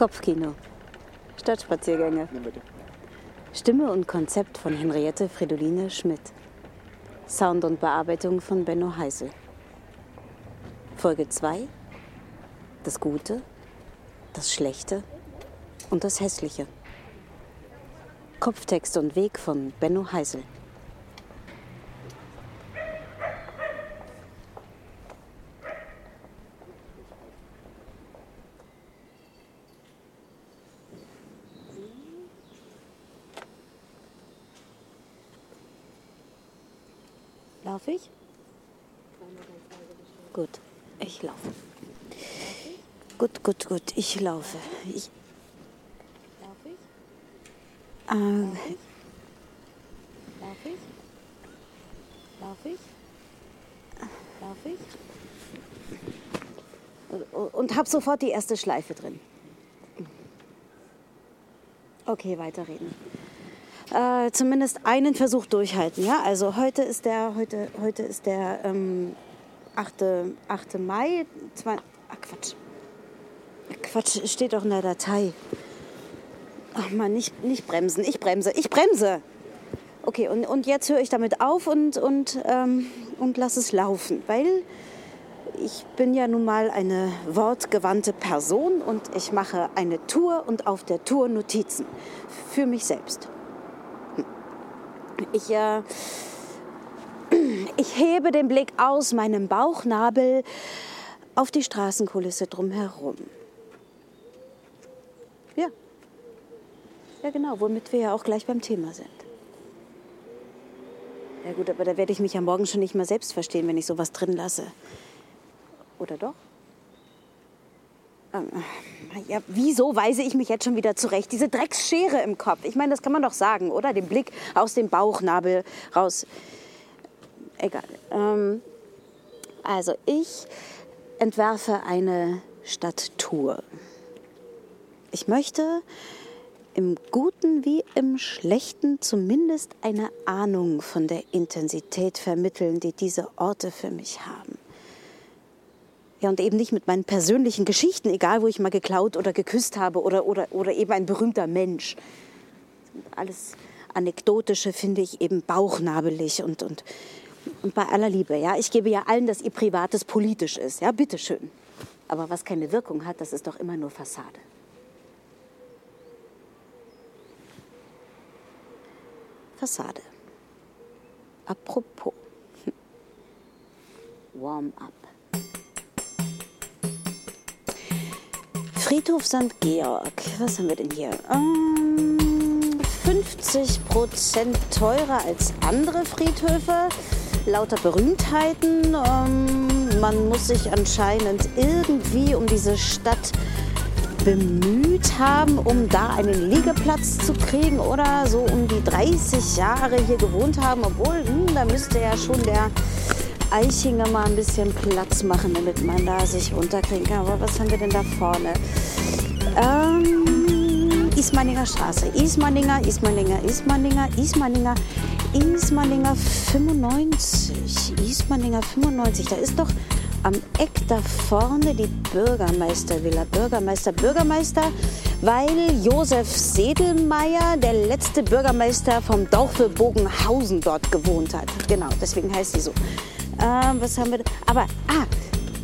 Kopfkino. Stadtspaziergänge. Stimme und Konzept von Henriette Fridoline Schmidt. Sound und Bearbeitung von Benno Heisel. Folge 2. Das Gute, das Schlechte und das Hässliche. Kopftext und Weg von Benno Heisel. Lauf ich? Gut, ich laufe. Gut, gut, gut, ich laufe. Ich. Lauf ich? Äh, Lauf ich? Lauf ich? Lauf ich? und hab sofort die erste Schleife drin. Okay, weiterreden. Äh, zumindest einen Versuch durchhalten, ja? Also heute ist der, heute, heute ist der ähm, 8. 8. Mai. Zwei, ach Quatsch. Quatsch, steht doch in der Datei. Ach man, nicht, nicht bremsen. Ich bremse, ich bremse. Okay, und, und jetzt höre ich damit auf und, und, ähm, und lass es laufen, weil ich bin ja nun mal eine wortgewandte Person und ich mache eine Tour und auf der Tour Notizen für mich selbst. Ich, äh, ich hebe den Blick aus meinem Bauchnabel auf die Straßenkulisse drumherum. Ja. Ja, genau, womit wir ja auch gleich beim Thema sind. Ja gut, aber da werde ich mich ja morgen schon nicht mehr selbst verstehen, wenn ich sowas drin lasse. Oder doch? Ja, wieso weise ich mich jetzt schon wieder zurecht? Diese Drecksschere im Kopf. Ich meine, das kann man doch sagen, oder? Den Blick aus dem Bauchnabel raus. Egal. Ähm, also, ich entwerfe eine Stadttour. Ich möchte im Guten wie im Schlechten zumindest eine Ahnung von der Intensität vermitteln, die diese Orte für mich haben. Ja, und eben nicht mit meinen persönlichen Geschichten, egal wo ich mal geklaut oder geküsst habe oder, oder, oder eben ein berühmter Mensch. Alles Anekdotische finde ich eben bauchnabelig und, und, und bei aller Liebe. Ja, ich gebe ja allen, dass ihr Privates politisch ist. Ja, bitteschön. Aber was keine Wirkung hat, das ist doch immer nur Fassade. Fassade. Apropos. Warm up. Friedhof St. Georg. Was haben wir denn hier? Ähm, 50 Prozent teurer als andere Friedhöfe. Lauter Berühmtheiten. Ähm, man muss sich anscheinend irgendwie um diese Stadt bemüht haben, um da einen Liegeplatz zu kriegen oder so um die 30 Jahre hier gewohnt haben, obwohl hm, da müsste ja schon der Eichinger mal ein bisschen Platz machen, damit man da sich runterkriegen kann. Aber was haben wir denn da vorne? Ähm, Ismaninger Straße. Ismaninger, Ismaninger, Ismaninger, Ismaninger, Ismaninger 95. Ismaninger 95. Da ist doch am Eck da vorne die Bürgermeistervilla. Bürgermeister, Bürgermeister, weil Josef Sedelmeier, der letzte Bürgermeister vom Dorfe Bogenhausen, dort gewohnt hat. Genau, deswegen heißt sie so. Ähm, was haben wir? Aber, ah,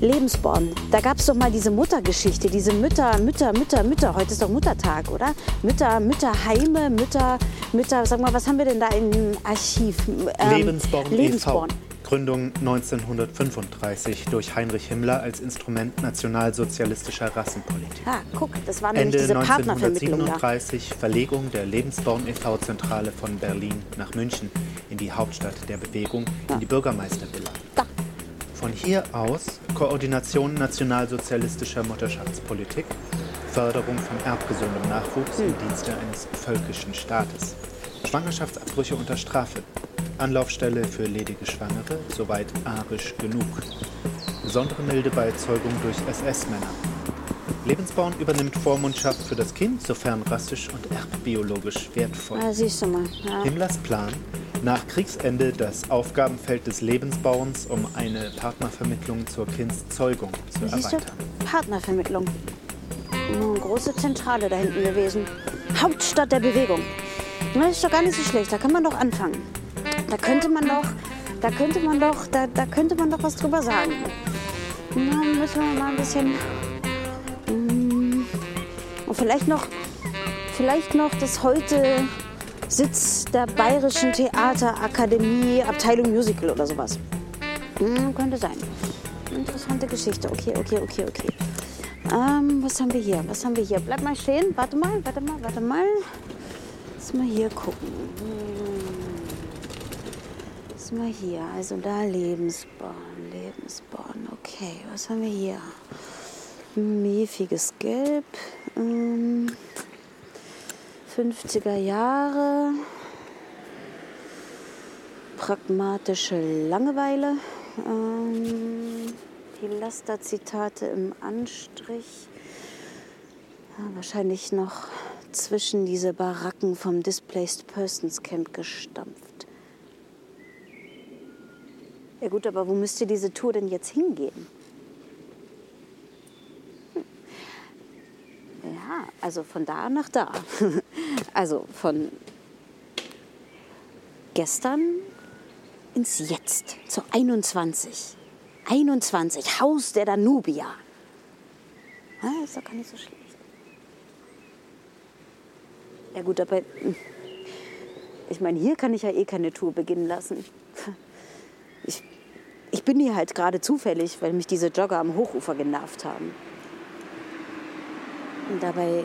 Lebensborn. Da gab es doch mal diese Muttergeschichte, diese Mütter, Mütter, Mütter, Mütter. Heute ist doch Muttertag, oder? Mütter, Mütterheime, Mütter, Mütter. Sag mal, was haben wir denn da im Archiv? Ähm, Lebensborn, Lebensborn. e.V. Gründung 1935 durch Heinrich Himmler als Instrument nationalsozialistischer Rassenpolitik. Ah, guck, das war nämlich Ende diese Partnervermittlung da. 1937 Verlegung der Lebensborn e.V. Zentrale von Berlin nach München in die Hauptstadt der Bewegung, in die Bürgermeistervilla. Da. Von hier aus Koordination nationalsozialistischer Mutterschaftspolitik, Förderung von erbgesundem Nachwuchs im Dienste eines völkischen Staates, Schwangerschaftsabbrüche unter Strafe, Anlaufstelle für ledige Schwangere, soweit arisch genug, besondere milde bei Zeugung durch SS-Männer. Lebensborn übernimmt Vormundschaft für das Kind, sofern rassisch und erbbiologisch wertvoll. Ah, siehst du mal. Ja. Himmlers Plan, Nach Kriegsende das Aufgabenfeld des Lebensbauens, um eine Partnervermittlung zur Kindszeugung zu Siehst du? erweitern. Partnervermittlung. Eine große Zentrale da hinten gewesen. Hauptstadt der Bewegung. Das ist doch gar nicht so schlecht. Da kann man doch anfangen. Da könnte man doch, da könnte man doch, da, da könnte man doch was drüber sagen. Na, müssen wir mal ein bisschen. mm, Und vielleicht noch, vielleicht noch das heute Sitz der Bayerischen Theaterakademie, Abteilung Musical oder sowas. Hm, könnte sein. Interessante Geschichte. Okay, okay, okay, okay. Ähm, was haben wir hier? Was haben wir hier? Bleib mal stehen. Warte mal, warte mal, warte mal. Lass mal hier gucken. Hm. Lass mal hier. Also da Lebensborn, Lebensborn. Okay, was haben wir hier? Mäfiges Gelb. Ähm, 50er Jahre. Pragmatische Langeweile. Ähm, Pilaster-Zitate im Anstrich. Ja, wahrscheinlich noch zwischen diese Baracken vom Displaced Persons Camp gestampft. Ja gut, aber wo müsste diese Tour denn jetzt hingehen? Hm. Ja, also von da nach da. Also von gestern ins Jetzt, zu 21. 21, Haus der Danubia. Ja, ist doch gar nicht so schlecht. Ja gut, aber hm, ich meine, hier kann ich ja eh keine Tour beginnen lassen. Ich, ich bin hier halt gerade zufällig, weil mich diese Jogger am Hochufer genervt haben. Und dabei,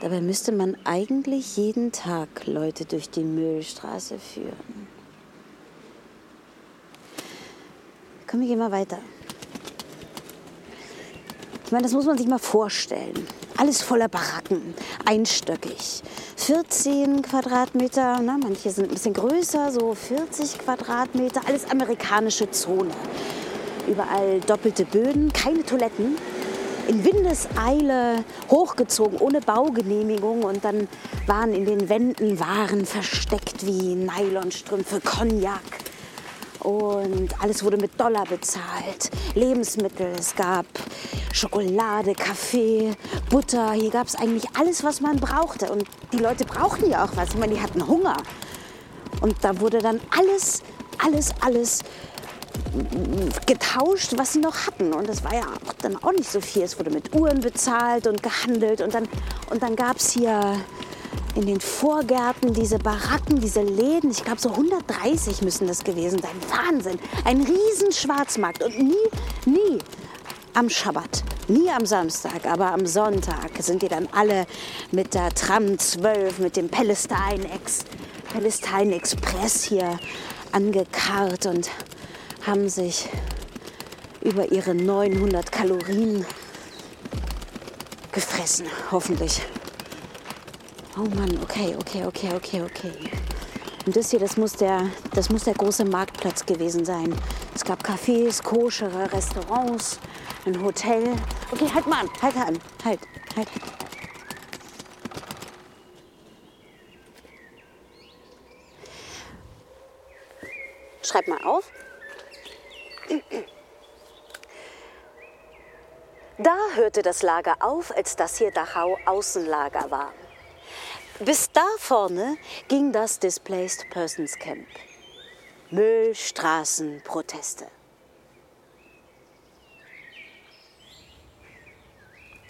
dabei müsste man eigentlich jeden Tag Leute durch die Mühlstraße führen. Komm, wir gehen mal weiter. Ich meine, das muss man sich mal vorstellen. Alles voller Baracken, einstöckig. 14 Quadratmeter, na, manche sind ein bisschen größer, so 40 Quadratmeter, alles amerikanische Zone. Überall doppelte Böden, keine Toiletten. In Windeseile hochgezogen, ohne Baugenehmigung. Und dann waren in den Wänden Waren versteckt wie Nylonstrümpfe, Cognac. Und alles wurde mit Dollar bezahlt. Lebensmittel, es gab Schokolade, Kaffee, Butter. Hier gab es eigentlich alles, was man brauchte. Und die Leute brauchten ja auch was. Ich meine, die hatten Hunger. Und da wurde dann alles, alles, alles getauscht, was sie noch hatten. Und das war ja auch dann auch nicht so viel. Es wurde mit Uhren bezahlt und gehandelt. Und dann, und dann gab es hier in den Vorgärten diese Baracken, diese Läden. Ich glaube, so 130 müssen das gewesen sein. Wahnsinn. Ein riesen Schwarzmarkt. Und nie, nie am Schabbat, nie am Samstag, aber am Sonntag sind die dann alle mit der Tram 12, mit dem Palestine, Ex Palestine Express hier angekarrt und haben sich über ihre 900 Kalorien gefressen, hoffentlich. Oh Mann, okay, okay, okay, okay, okay. Und das hier, das muss der, das muss der große Marktplatz gewesen sein. Es gab Cafés, koschere Restaurants, ein Hotel. Okay, halt mal an, halt an, halt, halt. Schreib mal auf. Da hörte das Lager auf, als das hier Dachau Außenlager war. Bis da vorne ging das Displaced Persons Camp. Müll, Straßen, Proteste.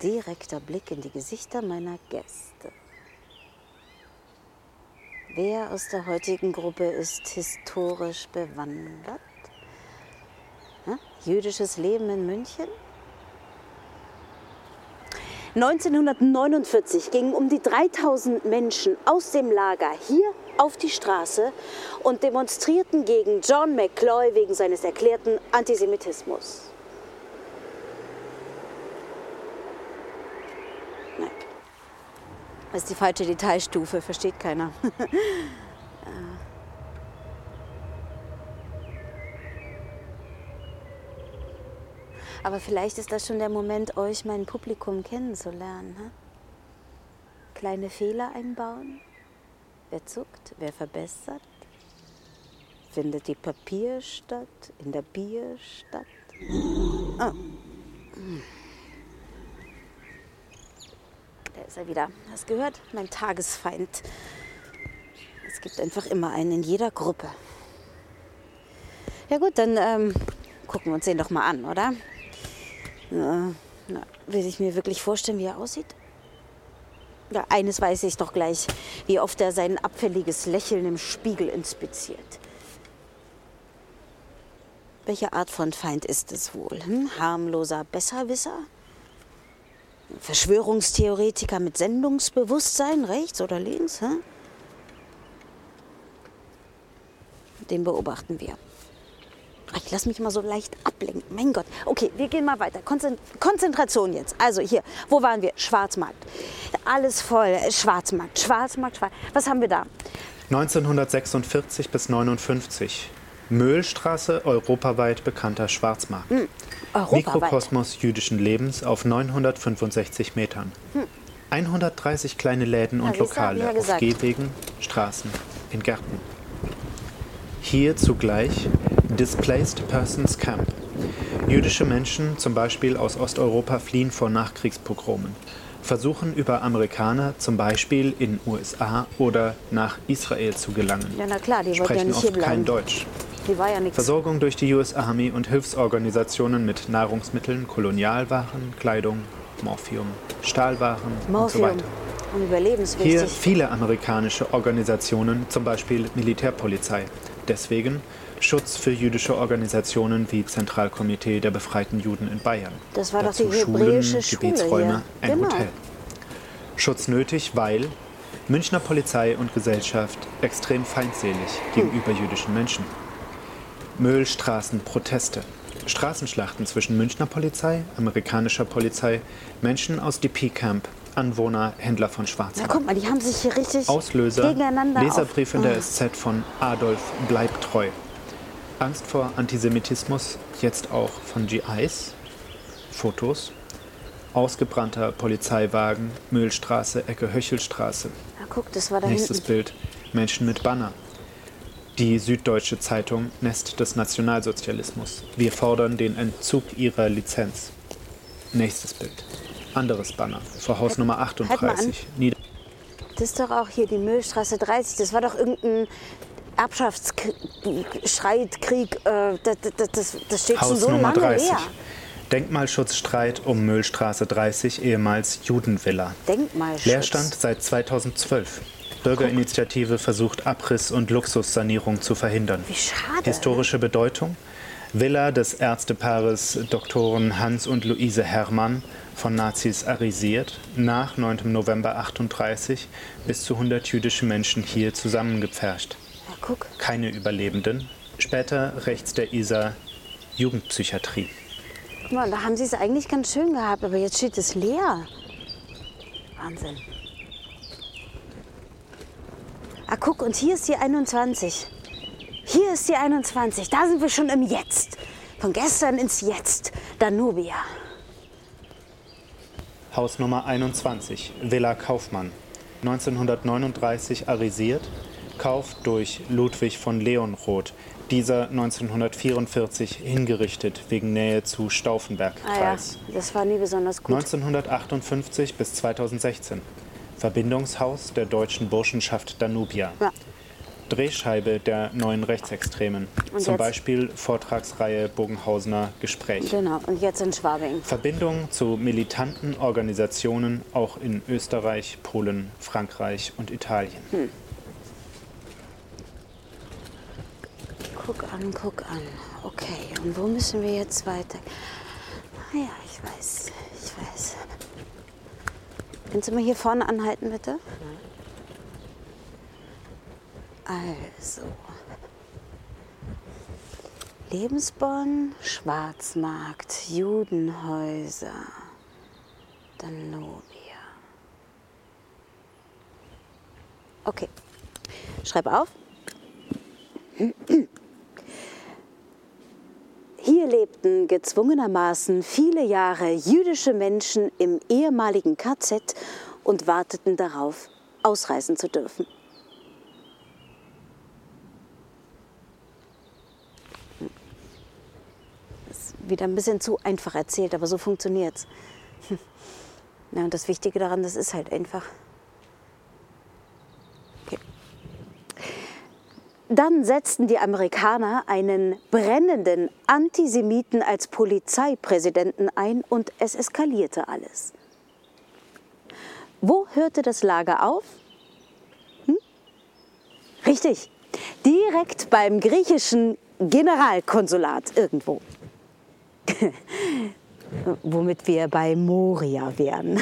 Direkter Blick in die Gesichter meiner Gäste. Wer aus der heutigen Gruppe ist historisch bewandert? Hm? Jüdisches Leben in München? 1949 gingen um die 3000 Menschen aus dem Lager hier auf die Straße und demonstrierten gegen John McCloy wegen seines erklärten Antisemitismus. Nein. Das ist die falsche Detailstufe, versteht keiner. Aber vielleicht ist das schon der Moment, euch, mein Publikum kennenzulernen. Ne? Kleine Fehler einbauen, Wer zuckt, wer verbessert? Findet die Papier statt, in der Bierstadt? Oh. Hm. Da ist er wieder. Hast gehört? Mein Tagesfeind. Es gibt einfach immer einen in jeder Gruppe. Ja gut, dann ähm, gucken wir uns den doch mal an, oder? Na, will ich mir wirklich vorstellen, wie er aussieht? Ja, eines weiß ich doch gleich, wie oft er sein abfälliges Lächeln im Spiegel inspiziert. Welche Art von Feind ist es wohl? Hm? Harmloser Besserwisser? Verschwörungstheoretiker mit Sendungsbewusstsein, rechts oder links? Hm? Den beobachten wir. Ich lasse mich mal so leicht ablenken. Mein Gott. Okay, wir gehen mal weiter. Konzentration jetzt. Also hier, wo waren wir? Schwarzmarkt. Alles voll. Schwarzmarkt, Schwarzmarkt, Schwarzmarkt. Was haben wir da? 1946 bis 59. Möhlstraße, europaweit bekannter Schwarzmarkt. Hm, Mikrokosmos jüdischen Lebens auf 965 Metern. Hm. 130 kleine Läden und ja, Lokale auf Gehwegen, Straßen, in Gärten. Hier zugleich Displaced Persons Camp. Jüdische Menschen, zum Beispiel aus Osteuropa, fliehen vor Nachkriegspogromen, versuchen über Amerikaner, zum Beispiel in USA oder nach Israel zu gelangen. Ja, na klar, die sprechen ja oft kein Deutsch. Ja. Versorgung durch die US Army und Hilfsorganisationen mit Nahrungsmitteln, Kolonialwaren, Kleidung, Morphium, Stahlwaren Morphium. und so weiter. Hier viele amerikanische Organisationen, zum Beispiel Militärpolizei. Deswegen Schutz für jüdische Organisationen wie Zentralkomitee der befreiten Juden in Bayern. Das war Dazu doch die Schulen, Gebetsräume, Schule ein genau. Hotel. Schutz nötig, weil Münchner Polizei und Gesellschaft extrem feindselig hm. gegenüber jüdischen Menschen. Müllstraßenproteste. Straßenschlachten zwischen Münchner Polizei, amerikanischer Polizei, Menschen aus DP Camp, Anwohner, Händler von Schwarzmarkt. Na guck mal, die haben sich hier richtig Auslöser, gegeneinander Leserbrief auf. in der. SZ von Adolf Bleibtreu. Angst vor Antisemitismus, jetzt auch von GIs. Fotos. Ausgebrannter Polizeiwagen, Mühlstraße, Ecke Höchelstraße. Na guck, das war da Nächstes hinten. Bild. Menschen mit Banner. Die Süddeutsche Zeitung Nest des Nationalsozialismus. Wir fordern den Entzug ihrer Lizenz. Nächstes Bild. Anderes Banner. Vor Haus Nummer halt mal 38. Nieder Das ist doch auch hier die Müllstraße 30. Das war doch irgendein Erbschaftsstreitkrieg. Äh, das, das, das, steht schon Haus so Nummer lange 30. leer. Denkmalschutzstreit um Müllstraße 30, ehemals Judenvilla. Denkmalschutz. Leerstand seit 2012. Bürgerinitiative versucht Abriss und Luxussanierung zu verhindern. Wie schade. Historische Bedeutung? Villa des Ärztepaares Doktoren Hans und Luise Herrmann von Nazis arisiert, nach 9. November 38 bis zu 100 jüdische Menschen hier zusammengepfercht. Guck. Keine Überlebenden. Später rechts der Isar Jugendpsychiatrie. Guck mal, da haben sie es eigentlich ganz schön gehabt, aber jetzt steht es leer. Wahnsinn. Ah, guck, und hier ist die 21. Hier ist die 21. Da sind wir schon im Jetzt. Von gestern ins Jetzt. Danubia. Haus Nummer 21, Villa Kaufmann. 1939 arisiert, Kauf durch Ludwig von Leonroth. Dieser 1944 hingerichtet wegen Nähe zu Ah ja, das war nie besonders gut. 1958 bis 2016. Verbindungshaus der deutschen Burschenschaft Danubia. Ja. Drehscheibe der neuen Rechtsextremen. Und Zum jetzt? Beispiel Vortragsreihe Bogenhausener Gespräch. Genau, und jetzt in Schwabing. Verbindung zu militanten Organisationen auch in Österreich, Polen, Frankreich und Italien. Hm. Guck an, guck an. Okay, und wo müssen wir jetzt weiter? Ah ja, ich weiß, ich weiß. Kannst du mal hier vorne anhalten, bitte? Also. Lebensborn, Schwarzmarkt, Judenhäuser, Danubia. Okay, schreib auf. lebten gezwungenermaßen viele Jahre jüdische Menschen im ehemaligen KZ und warteten darauf, ausreisen zu dürfen. Das ist wieder ein bisschen zu einfach erzählt, aber so funktioniert's. Ja, und das Wichtige daran, das ist halt einfach. Dann setzten die Amerikaner einen brennenden Antisemiten als Polizeipräsidenten ein und es eskalierte alles. Wo hörte das Lager auf? Hm? Richtig, direkt beim griechischen Generalkonsulat irgendwo. Womit wir bei Moria wären.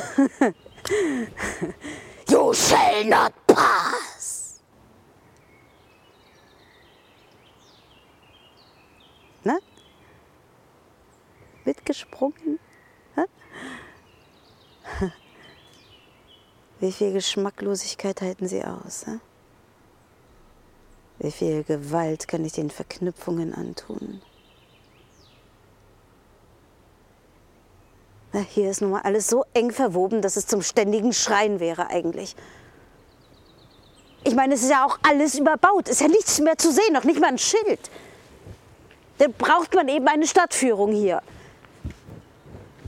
you shall not pass. Mitgesprungen? Wie viel Geschmacklosigkeit halten Sie aus? Wie viel Gewalt kann ich den Verknüpfungen antun? Hier ist nun mal alles so eng verwoben, dass es zum ständigen Schreien wäre eigentlich. Ich meine, es ist ja auch alles überbaut. Es ist ja nichts mehr zu sehen, noch nicht mal ein Schild. Da braucht man eben eine Stadtführung hier.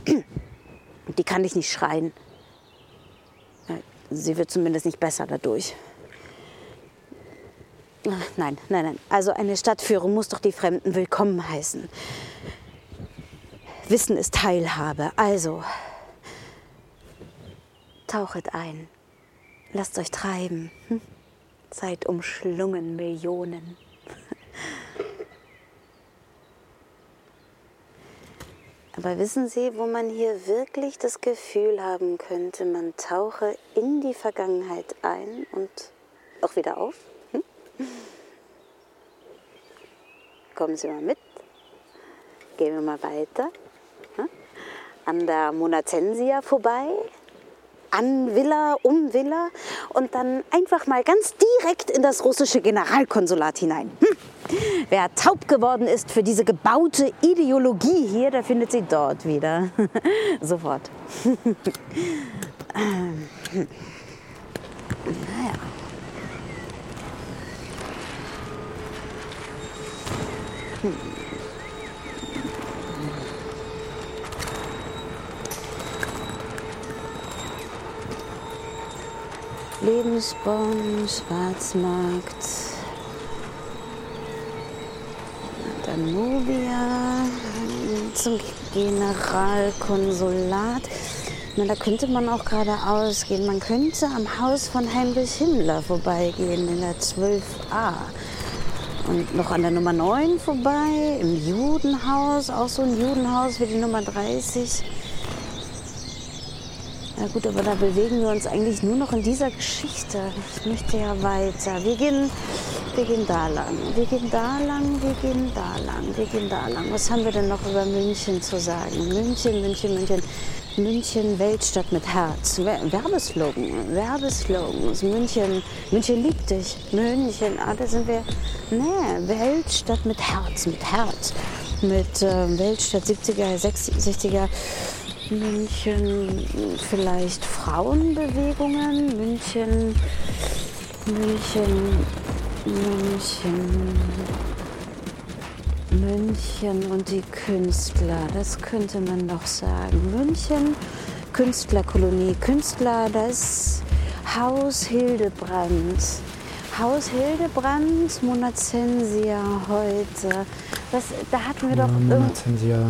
Die kann ich nicht schreien. Sie wird zumindest nicht besser dadurch. Nein, nein, nein. Also eine Stadtführung muss doch die Fremden willkommen heißen. Wissen ist Teilhabe. Also, tauchet ein. Lasst euch treiben. Hm? Seid umschlungen Millionen. Aber wissen Sie, wo man hier wirklich das Gefühl haben könnte, man tauche in die Vergangenheit ein und auch wieder auf? Hm? Kommen Sie mal mit. Gehen wir mal weiter. Hm? An der Monacensia vorbei. An Villa, um Villa und dann einfach mal ganz direkt in das russische Generalkonsulat hinein. Hm? Wer taub geworden ist für diese gebaute Ideologie hier, der findet sie dort wieder. Sofort. naja. Lebensborn, Schwarzmarkt, Danubia, zum Generalkonsulat. Na, da könnte man auch geradeaus gehen. Man könnte am Haus von Heinrich Himmler vorbeigehen, in der 12a. Und noch an der Nummer 9 vorbei, im Judenhaus, auch so ein Judenhaus wie die Nummer 30. Na gut, aber da bewegen wir uns eigentlich nur noch in dieser Geschichte. Ich möchte ja weiter. Wir gehen, wir gehen da lang. Wir gehen da lang, wir gehen da lang, wir gehen da lang. Was haben wir denn noch über München zu sagen? München, München, München. München, Weltstadt mit Herz. Werbeslogan, Werbeslogans. München, München liebt dich. München, ah, da sind wir. Nee, Weltstadt mit Herz, mit Herz. Mit äh, Weltstadt 70er, 60er. München, vielleicht Frauenbewegungen. München, München, München. München und die Künstler, das könnte man doch sagen. München, Künstlerkolonie, Künstler, das Haus Hildebrand. Haus Hildebrand, Monacensia heute. Das, da hatten wir doch Monacensia,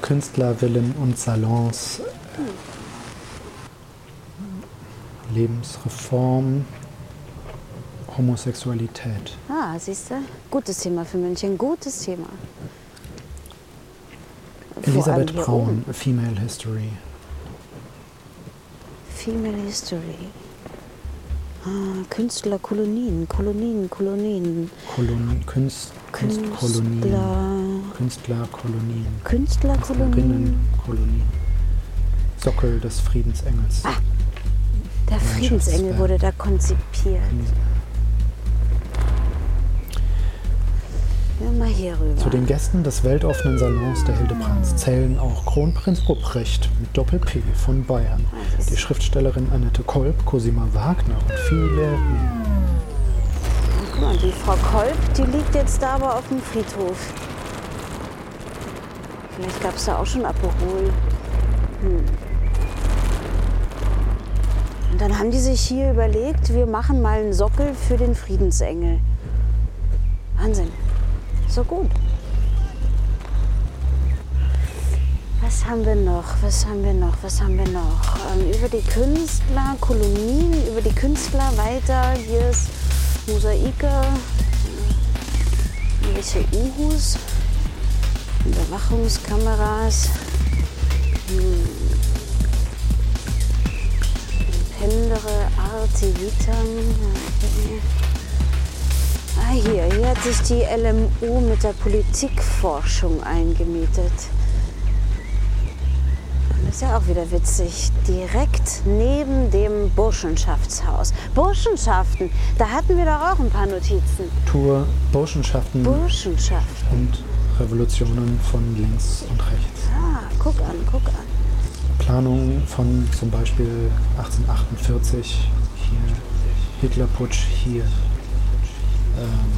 Künstlervillen und Salons, Lebensreform, Homosexualität. Ah, siehst du? Gutes Thema für München, gutes Thema. Elisabeth Braun, oben. Female History. Female History. Ah, Künstlerkolonien, Kolonien, Kolonien. Kolon, Kunst, Kunstkolonien. Künstler, Künstlerkolonien. Künstlerkolonien. Künstlerinnenkolonien. Sockel des Friedensengels. Ah. Der Friedensengel wurde da konzipiert. Mal hier rüber. Zu den Gästen des weltoffenen Salons der Hildebrands zählen auch Kronprinz Ruprecht mit Doppel-P von Bayern, die Schriftstellerin Annette Kolb, Cosima Wagner und viele mehr. Guck mal, die Frau Kolb, die liegt jetzt da aber auf dem Friedhof. Vielleicht gab es da auch schon Aperol. Hm. Und dann haben die sich hier überlegt, wir machen mal einen Sockel für den Friedensengel. Wahnsinn. So gut. Was haben wir noch? Was haben wir noch? Was haben wir noch? Ähm, über die Künstler, Kolonien, über die Künstler weiter. Hier ist Mosaike, irgendwelche Uhus, Überwachungskameras, hm. Pendere, Arte Vitam. Ah, hier, hier hat sich die LMU mit der Politikforschung eingemietet. Das ist ja auch wieder witzig. Direkt neben dem Burschenschaftshaus. Burschenschaften, da hatten wir doch auch ein paar Notizen. Tour Burschenschaften Burschenschaften. und Revolutionen von links und rechts. Ah, guck an, guck an. Planung von zum Beispiel 1848, hier Hitlerputsch, hier ähm,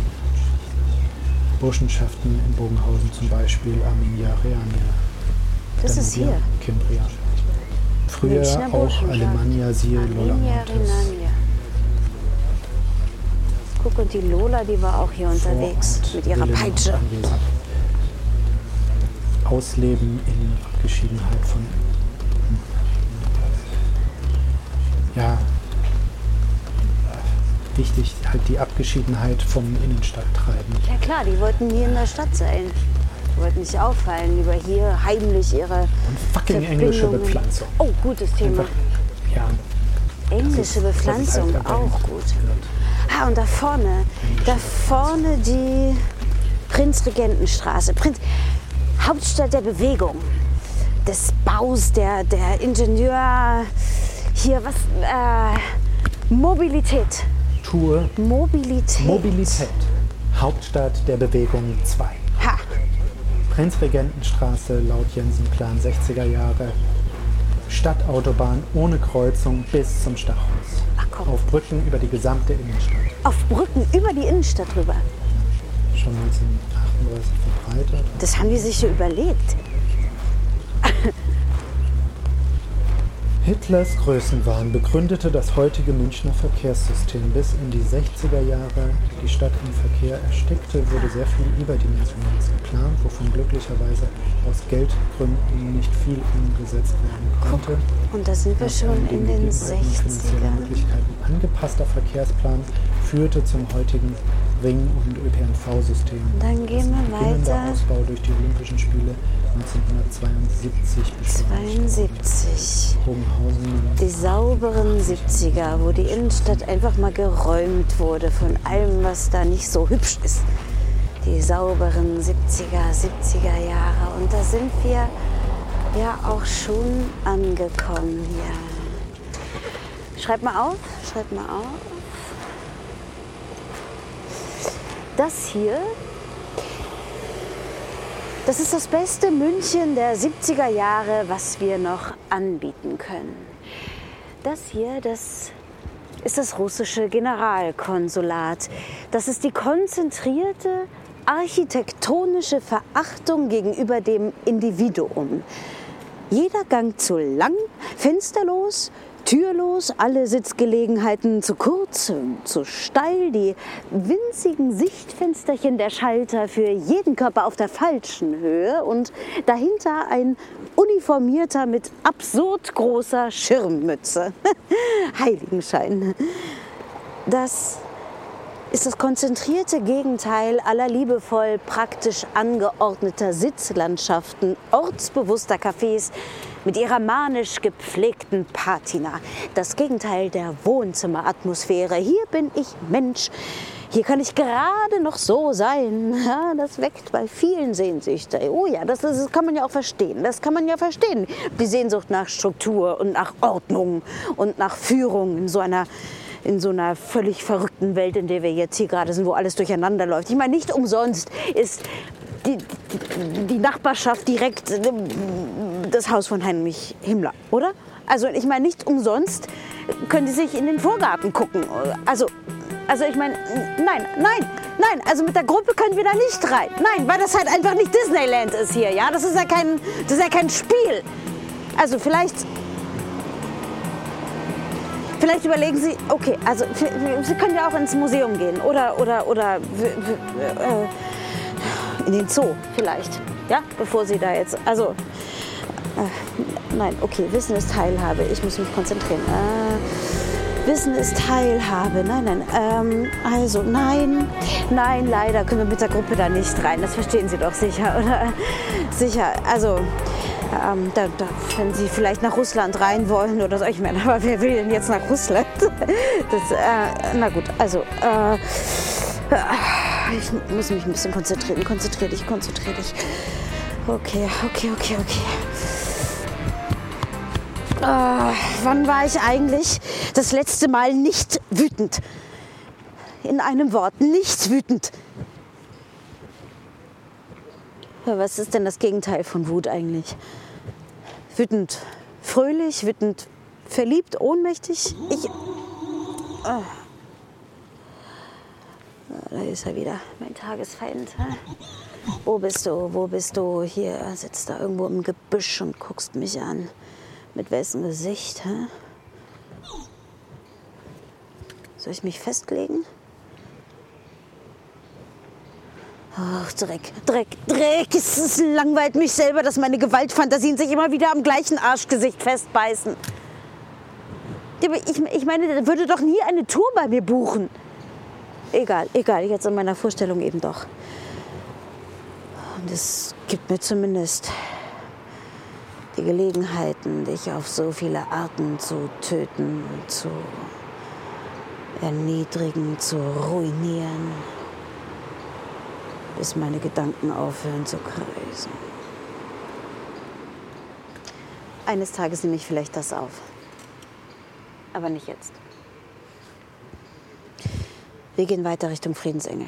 Burschenschaften in Bogenhausen zum Beispiel, Arminia Reania. Das ist hier. Kimbria. Früher auch. Alemannia, siehe Lola Arminia Montes. Guck, und die Lola, die war auch hier unterwegs mit ihrer Wilhelm Peitsche. anwesend. Ausleben in Abgeschiedenheit von. Ja. Wichtig, halt die Abgeschiedenheit vom Innenstadttreiben. Ja klar, die wollten hier in der Stadt sein. Die wollten nicht auffallen, lieber hier heimlich ihre Und fucking englische Bepflanzung. Oh, gutes Thema. Einfach, ja. Englische ist- Bepflanzung, halt auch gut. Ah, und da vorne, da vorne die Prinzregentenstraße. Prinz, Hauptstadt der Bewegung, des Baus, der, der Ingenieur, hier was, äh, Mobilität. Tour Mobilität. Mobilität. Hauptstadt der Bewegung 2. Ha, Prinzregentenstraße laut Jensen-Plan 60er Jahre. Stadtautobahn ohne Kreuzung bis zum Stachus. Ach. Auf Brücken über die gesamte Innenstadt. auf Brücken über die Innenstadt rüber. Schon 1938 verbreitet. Das haben die sich so überlegt. Hitlers Größenwahn begründete das heutige Münchner Verkehrssystem. Bis in die 60er Jahre die Stadt im Verkehr erstickte, wurde sehr viel Überdimensionales geplant, wovon glücklicherweise aus Geldgründen nicht viel umgesetzt werden konnte. Und da sind wir schon in den den gegebenheiten finanziellen 60ern. Möglichkeiten angepasster Verkehrsplan führte zum heutigen Ring- und ÖPNV-System. Dann gehen wir weiter. Ausbau durch die Olympischen Spiele 1972 beschleunigt. 72. Bogenhausen Die sauberen 70er, wo die Innenstadt einfach mal geräumt wurde von allem, was da nicht so hübsch ist. Die sauberen 70er, 70er Jahre. Und da sind wir ja auch schon angekommen hier. Schreib mal auf, schreib mal auf. Das hier, das ist das beste München der 70er Jahre, was wir noch anbieten können. Das hier, das ist das russische Generalkonsulat. Das ist die konzentrierte architektonische Verachtung gegenüber dem Individuum. Jeder Gang zu lang, fensterlos, türlos, alle Sitzgelegenheiten zu kurz, zu steil, die winzigen Sichtfensterchen der Schalter für jeden Körper auf der falschen Höhe und dahinter ein uniformierter mit absurd großer Schirmmütze. Heiligenschein. Das ist das konzentrierte Gegenteil aller liebevoll praktisch angeordneter Sitzlandschaften, ortsbewusster Cafés mit ihrer manisch gepflegten Patina. Das Gegenteil der Wohnzimmeratmosphäre. Hier bin ich Mensch. Hier kann ich gerade noch so sein. Ja, das weckt bei vielen Sehnsüchte. Oh ja, das, das kann man ja auch verstehen. Das kann man ja verstehen. Die Sehnsucht nach Struktur und nach Ordnung und nach Führung in so einer in so einer völlig verrückten Welt, in der wir jetzt hier gerade sind, wo alles durcheinander läuft. Ich meine, nicht umsonst ist die, die, Nachbarschaft direkt äh, das Haus von Heinrich Himmler, oder? Also ich meine, nicht umsonst können die sich in den Vorgarten gucken. Also Also ich meine, nein, nein, nein. Also mit der Gruppe können wir da nicht rein. Nein, weil das halt einfach nicht Disneyland ist hier. Ja, das ist ja kein, das ist ja kein Spiel. Also vielleicht, vielleicht überlegen Sie. Okay, also Sie können ja auch ins Museum gehen oder oder oder äh, in den Zoo vielleicht. Ja, bevor Sie da jetzt. Also äh, nein, okay. Wissen ist Teilhabe. Ich muss mich konzentrieren. Äh, Wissen ist Teilhabe. Nein, nein. Ähm, also nein, nein, leider können wir mit der Gruppe da nicht rein. Das verstehen Sie doch sicher, oder? Sicher. Also ähm, da, da, wenn Sie vielleicht nach Russland rein wollen oder so. Ich meine, aber wer will denn jetzt nach Russland? Das, äh, na gut, also äh, ich muss mich ein bisschen konzentrieren. Konzentrier dich, konzentrier dich. Okay, okay, okay, okay. Äh, wann war ich eigentlich das letzte Mal nicht wütend? In einem Wort, nicht wütend. Was ist denn das Gegenteil von Wut eigentlich? Wütend, fröhlich, wütend, verliebt, ohnmächtig? Ich. Oh. Da ist er wieder, mein Tagesfeind. Wo bist du? Wo bist du? Hier sitzt da irgendwo im Gebüsch und guckst mich an. Mit wessen Gesicht? Hä? Soll ich mich festlegen? Ach, Dreck, Dreck, Dreck. Es, langweilt mich selber, dass meine Gewaltfantasien sich immer wieder am gleichen Arschgesicht festbeißen. Ich, ich meine, der würde doch nie eine Tour bei mir buchen. Egal, egal, jetzt in meiner Vorstellung eben doch. Und es gibt mir zumindest die Gelegenheiten, dich auf so viele Arten zu töten, zu erniedrigen, zu ruinieren bis meine Gedanken aufhören zu kreisen. Eines Tages nehme ich vielleicht das auf. Aber nicht jetzt. Wir gehen weiter Richtung Friedensengel.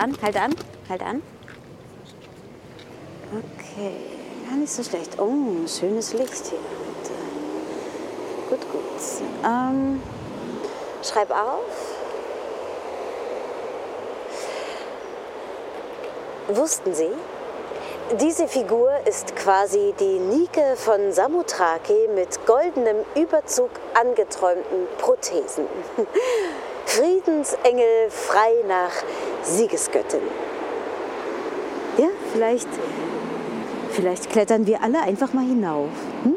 An, halt an, halt an. Okay, gar nicht so schlecht. Oh, schönes Licht hier. Gut, gut. Ähm, schreib auf. Wussten Sie, diese Figur ist quasi die Nike von Samothrake mit goldenem Überzug angeträumten Prothesen. Friedensengel frei nach Siegesgöttin. Ja, vielleicht, vielleicht klettern wir alle einfach mal hinauf. Hm?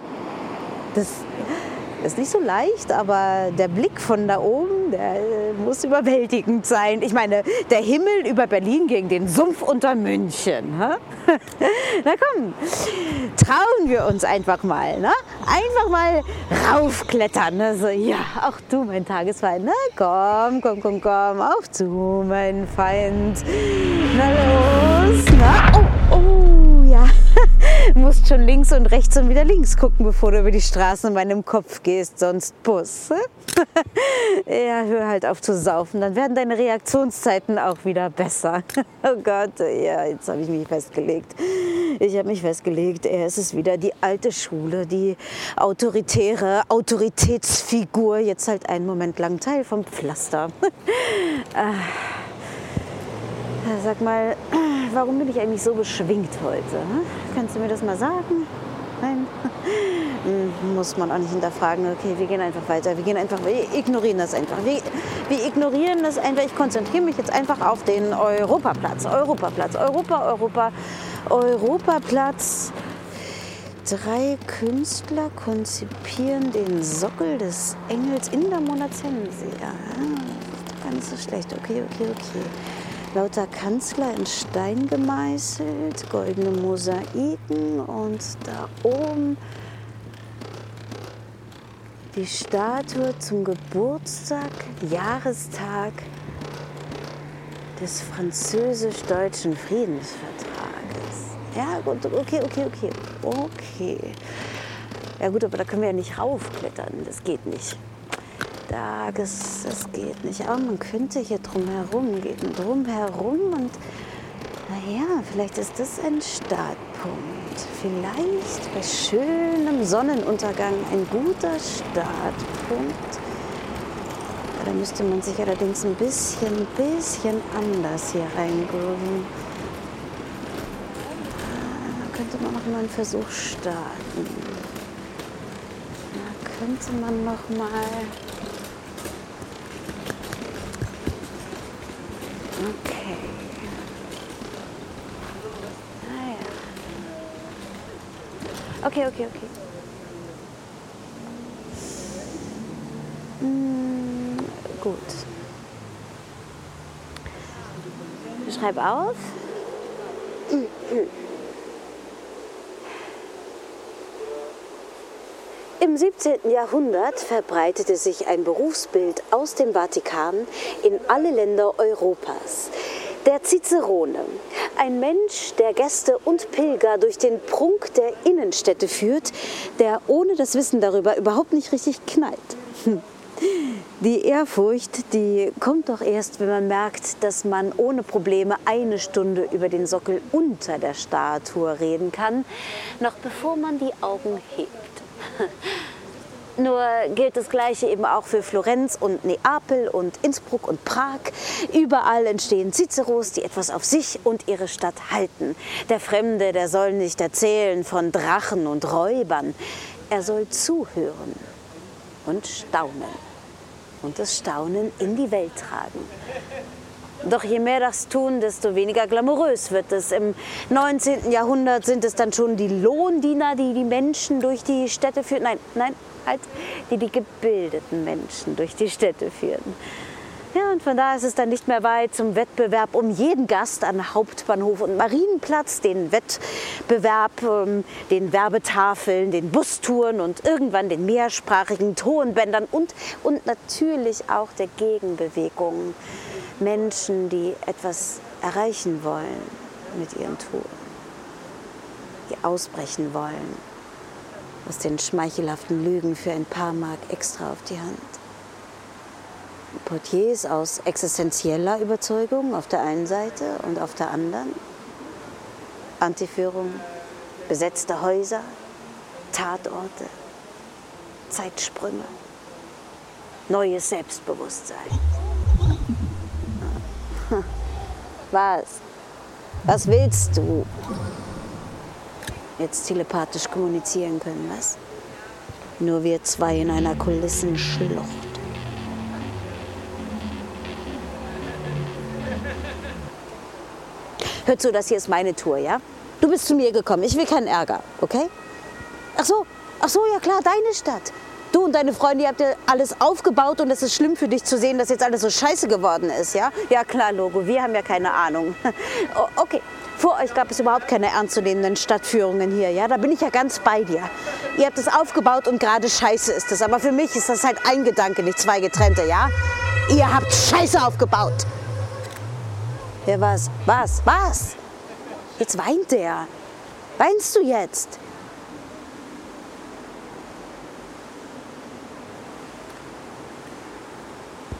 Das ist nicht so leicht, aber der Blick von da oben, der muss überwältigend sein. Ich meine, der Himmel über Berlin gegen den Sumpf unter München. Na komm, trauen wir uns einfach mal. Ne? Einfach mal raufklettern. Also, ja, auch du, mein Tagesfeind. Na komm, komm, komm, komm, auf zu, mein Feind. Na los. Na, oh, oh. musst schon links und rechts und wieder links gucken, bevor du über die Straße in meinem Kopf gehst, sonst Bus. ja, hör halt auf zu saufen, dann werden deine Reaktionszeiten auch wieder besser. oh Gott, ja, jetzt habe ich mich festgelegt. Ich habe mich festgelegt, er ist es wieder, die alte Schule, die autoritäre Autoritätsfigur, jetzt halt einen Moment lang Teil vom Pflaster. Ah. Sag mal, warum bin ich eigentlich so beschwingt heute? Kannst du mir das mal sagen? Nein? Hm, muss man auch nicht hinterfragen. Okay, wir gehen einfach weiter. Wir gehen einfach, wir ignorieren das einfach. Wir, wir ignorieren das einfach. Ich konzentriere mich jetzt einfach auf den Europaplatz. Europaplatz, Europa, Europa, Europaplatz. Drei Künstler konzipieren den Sockel des Engels in der Monazensia. Ah, gar so schlecht. Okay, okay, okay lauter Kanzler in Stein gemeißelt, goldene Mosaiken und da oben Die Statue zum Geburtstag, Jahrestag des französisch-deutschen Friedensvertrages. Ja, gut, okay, okay, okay, okay. Ja gut, aber da können wir ja nicht raufklettern, das geht nicht. Da, das, das geht nicht. Aber man könnte hier drum herum gehen, drum herum und naja, vielleicht ist das ein Startpunkt. Vielleicht bei schönem Sonnenuntergang ein guter Startpunkt. Da müsste man sich allerdings ein bisschen, bisschen anders hier reingrooven. Da könnte man noch mal einen Versuch starten. Da könnte man noch mal. Okay. Ah ja. Okay, okay, okay. Hm, gut. Schreib auf. Im 17. Jahrhundert verbreitete sich ein Berufsbild aus dem Vatikan in alle Länder Europas. Der Cicerone, ein Mensch, der Gäste und Pilger durch den Prunk der Innenstädte führt, der ohne das Wissen darüber überhaupt nicht richtig knallt. Hm. Die Ehrfurcht, die kommt doch erst, wenn man merkt, dass man ohne Probleme eine Stunde über den Sockel unter der Statue reden kann, noch bevor man die Augen hebt. Nur gilt das Gleiche eben auch für Florenz und Neapel und Innsbruck und Prag. Überall entstehen Ciceros, die etwas auf sich und ihre Stadt halten. Der Fremde, der soll nicht erzählen von Drachen und Räubern. Er soll zuhören und staunen. Und das Staunen in die Welt tragen. Doch je mehr das tun, desto weniger glamourös wird es. Im 19. Jahrhundert sind es dann schon die Lohndiener, die die Menschen durch die Städte führen. Nein, nein, halt, die die gebildeten Menschen durch die Städte führen. Ja, und von da ist es dann nicht mehr weit zum Wettbewerb um jeden Gast an Hauptbahnhof und Marienplatz, den Wettbewerb, ähm, den Werbetafeln, den Bustouren und irgendwann den mehrsprachigen Tonbändern und, und natürlich auch der Gegenbewegung. Menschen, die etwas erreichen wollen mit ihren Touren, die ausbrechen wollen aus den schmeichelhaften Lügen für ein paar Mark extra auf die Hand. Portiers aus existenzieller Überzeugung auf der einen Seite und auf der anderen Antiführung, besetzte Häuser, Tatorte, Zeitsprünge, neues Selbstbewusstsein. Was? Was willst du? Jetzt telepathisch kommunizieren können, was? Nur wir zwei in einer Kulissenschlucht. Hör zu, das hier ist meine Tour, ja? Du bist zu mir gekommen. Ich will keinen Ärger, okay? Ach so, ach so, ja klar, deine Stadt. Du und deine Freunde, ihr habt ja alles aufgebaut und es ist schlimm für dich zu sehen, dass jetzt alles so scheiße geworden ist, ja? Ja klar, Logo, wir haben ja keine Ahnung. okay, vor euch gab es überhaupt keine ernstzunehmenden Stadtführungen hier, ja? Da bin ich ja ganz bei dir. Ihr habt es aufgebaut und gerade scheiße ist es. Aber für mich ist das halt ein Gedanke, nicht zwei getrennte, ja? Ihr habt Scheiße aufgebaut. Ja, was? Was? Was? Jetzt weint der. Weinst du jetzt?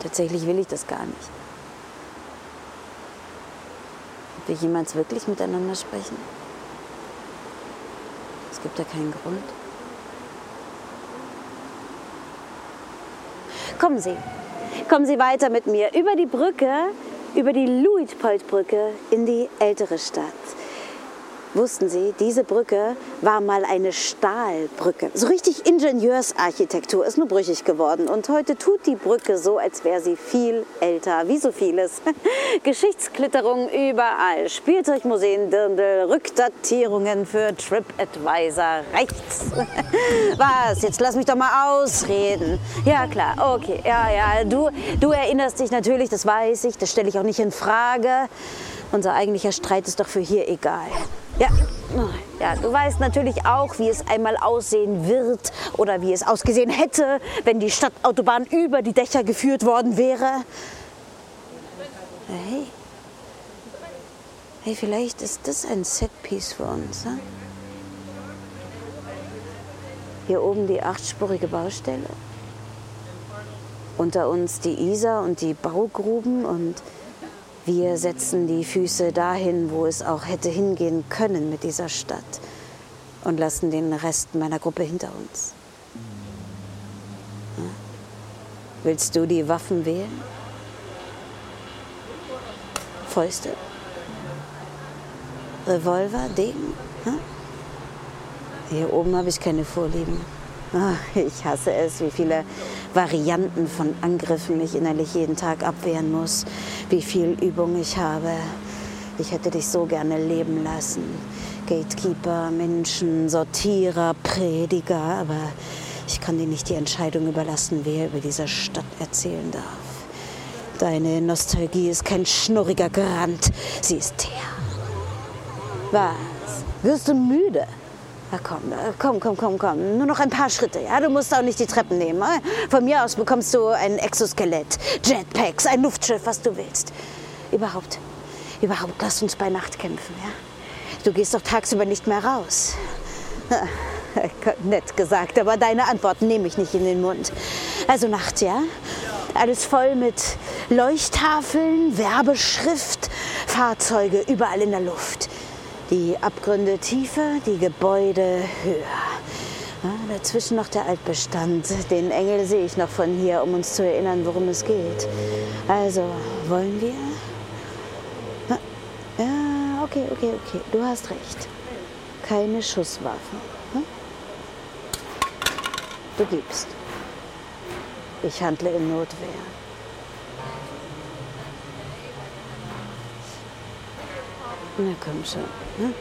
Tatsächlich will ich das gar nicht. Ob wir jemals wirklich miteinander sprechen? Es gibt ja keinen Grund. Kommen Sie. Kommen Sie weiter mit mir über die Brücke über die Luitpoldbrücke in die ältere Stadt. Wussten Sie, diese Brücke war mal eine Stahlbrücke. So richtig Ingenieursarchitektur ist nur brüchig geworden. Und heute tut die Brücke so, als wäre sie viel älter, wie so vieles. Geschichtsklitterung überall, Spielzeugmuseen, Dirndl, Rückdatierungen für TripAdvisor rechts. Was? Jetzt lass mich doch mal ausreden. Ja, klar, okay. Ja, ja, du, du erinnerst dich natürlich, das weiß ich, das stelle ich auch nicht in Frage. Unser eigentlicher Streit ist doch für hier egal. Ja, ja, du weißt natürlich auch, wie es einmal aussehen wird oder wie es ausgesehen hätte, wenn die Stadtautobahn über die Dächer geführt worden wäre. Hey, hey vielleicht ist das ein Setpiece für uns. Hm? Hier oben die achtspurige Baustelle. Unter uns die Isar und die Baugruben und wir setzen die Füße dahin, wo es auch hätte hingehen können mit dieser Stadt und lassen den Rest meiner Gruppe hinter uns. Willst du die Waffen wählen? Fäuste? Revolver? Degen? Hier oben habe ich keine Vorlieben. Ach, ich hasse es, wie viele Varianten von Angriffen ich innerlich jeden Tag abwehren muss, wie viel Übung ich habe. Ich hätte dich so gerne leben lassen. Gatekeeper, Menschen, Sortierer, Prediger, aber ich kann dir nicht die Entscheidung überlassen, wer über diese Stadt erzählen darf. Deine Nostalgie ist kein schnurriger Grant, sie ist Teer. Was? Wirst du müde? Na komm, äh, komm, komm, komm, komm. Nur noch ein paar Schritte, ja? Du musst auch nicht die Treppen nehmen. äh? Von mir aus bekommst du ein Exoskelett, Jetpacks, ein Luftschiff, was du willst. Überhaupt, überhaupt, lass uns bei Nacht kämpfen, ja? Du gehst doch tagsüber nicht mehr raus. Nett gesagt, aber deine Antworten nehme ich nicht in den Mund. Also Nacht, ja? Alles voll mit Leuchttafeln, Werbeschrift, Fahrzeuge überall in der Luft. Die Abgründe tiefer, die Gebäude höher. Dazwischen noch der Altbestand. Den Engel sehe ich noch von hier, um uns zu erinnern, worum es geht. Also, wollen wir? Ja, okay, okay, okay. Du hast recht. Keine Schusswaffen. Hm? Du gibst. Ich handle in Notwehr. Na komm schon. Hm?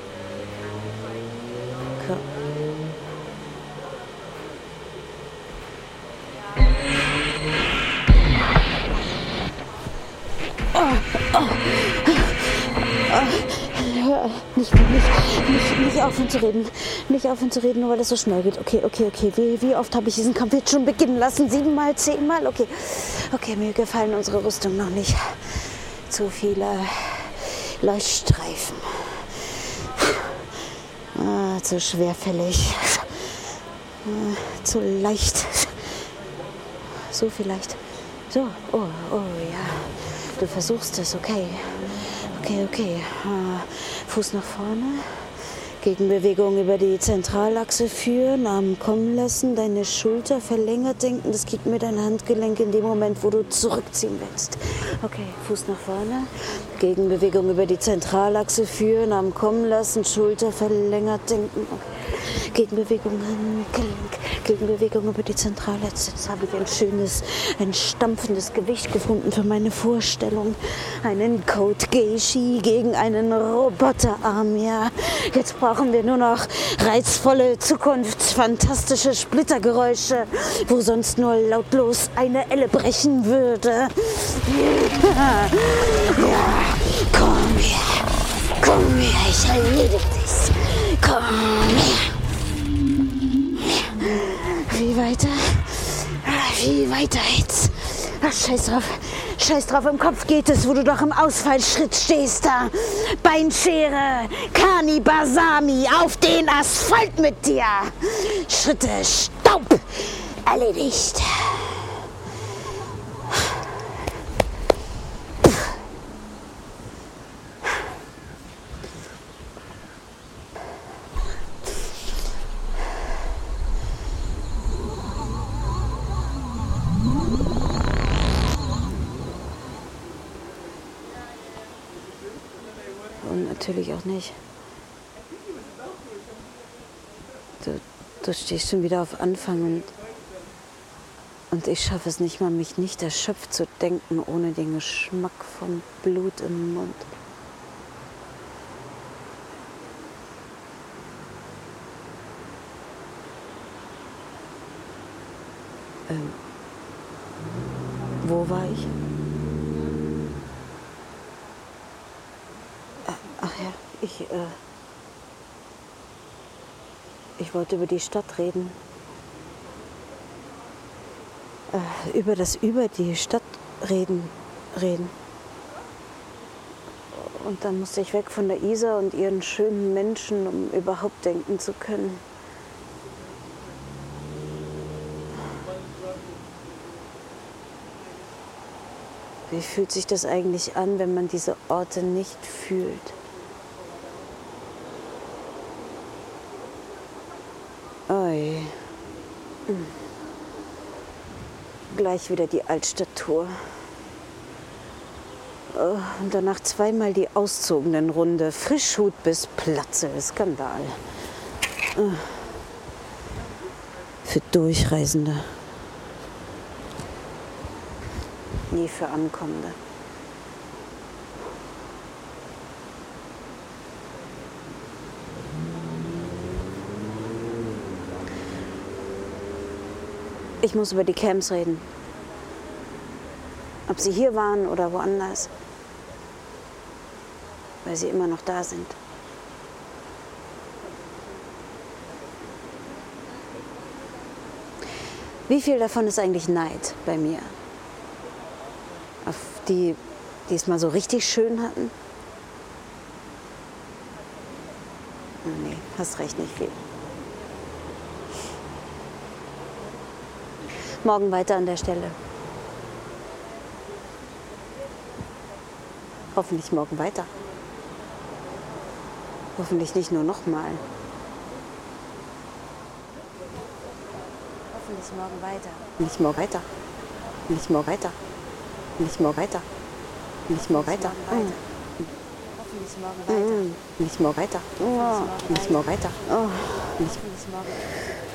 Nicht, nicht, nicht, nicht aufhören zu reden. Nicht aufhören zu reden, nur weil es so schnell geht. Okay, okay, okay. Wie, wie oft habe ich diesen Kampf jetzt schon beginnen lassen? Siebenmal, zehnmal? Okay. Okay, mir gefallen unsere Rüstungen noch nicht. Zu viele Leuchtstreifen. Ah, zu schwerfällig. Ah, zu leicht. So vielleicht. So, oh, oh ja. Du versuchst es, okay. Okay, okay. Ah, Fuß nach vorne. Gegenbewegung über die Zentralachse führen, Arm kommen lassen, deine Schulter verlängert denken. Das gibt mir dein Handgelenk in dem Moment, wo du zurückziehen willst. Okay, Fuß nach vorne. Gegenbewegung über die Zentralachse führen, Arm kommen lassen, Schulter verlängert denken. Okay. Gegenbewegung Handgelenk, Gegenbewegung über die Zentralachse. Jetzt habe ich ein schönes, ein stampfendes Gewicht gefunden für meine Vorstellung. Einen Code Geishi gegen einen Roboterarm, ja. Jetzt brauchen wir nur noch reizvolle Zukunft, fantastische Splittergeräusche, wo sonst nur lautlos eine Elle brechen würde. Ja, komm her, komm her, ich erledige dich. Komm. Wie weiter? Wie weiter jetzt? Ach, scheiß drauf. Scheiß drauf, im Kopf geht es, wo du doch im Ausfallschritt stehst da. Beinschere, Kani Basami, auf den Asphalt mit dir. Schritte, Staub, erledigt. Natürlich auch nicht. Du, du stehst schon wieder auf Anfang und, ich schaffe es nicht mal, mich nicht erschöpft zu denken, ohne den Geschmack vom Blut im Mund. Ähm, wo war ich? Ach ja, ich, äh, Ich wollte über die Stadt reden. Äh, über das über die Stadt reden. Reden. Und dann musste ich weg von der Isar und ihren schönen Menschen, um überhaupt denken zu können. Wie fühlt sich das eigentlich an, wenn man diese Orte nicht fühlt? Gleich wieder die Altstadttour. Oh, Und danach zweimal die auszogenen Runde. Frischhut bis Platze. Skandal. Oh. Für Durchreisende. Nie für Ankommende. Ich muss über die Camps reden. Ob sie hier waren oder woanders. Weil sie immer noch da sind. Wie viel davon ist eigentlich Neid bei mir? Auf die, die es mal so richtig schön hatten? Nee, hast recht, nicht viel. Morgen weiter an der Stelle. Hoffentlich morgen weiter. Hoffentlich nicht nur nochmal. Hoffentlich morgen weiter. Nicht morgen weiter. Nicht morgen weiter. Nicht morgen weiter. Nicht morgen weiter. Mm. Hoffentlich morgen weiter. Mm. Nicht morgen weiter. Oh. Nicht morgen weiter. Oh. Nicht morgen.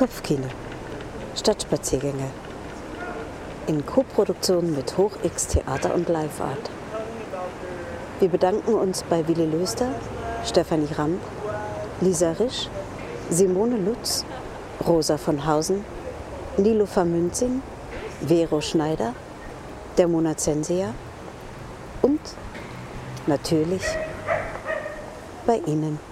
Kopfkino. Stadtspaziergänge. In Koproduktion mit Hoch-X Theater und Live Art. Wir bedanken uns bei Willi Löster, Stefanie Ramm, Lisa Risch, Simone Lutz, Rosa von Hausen, Nilofer Münzing, Vero Schneider, der Mona Zensia und natürlich bei Ihnen.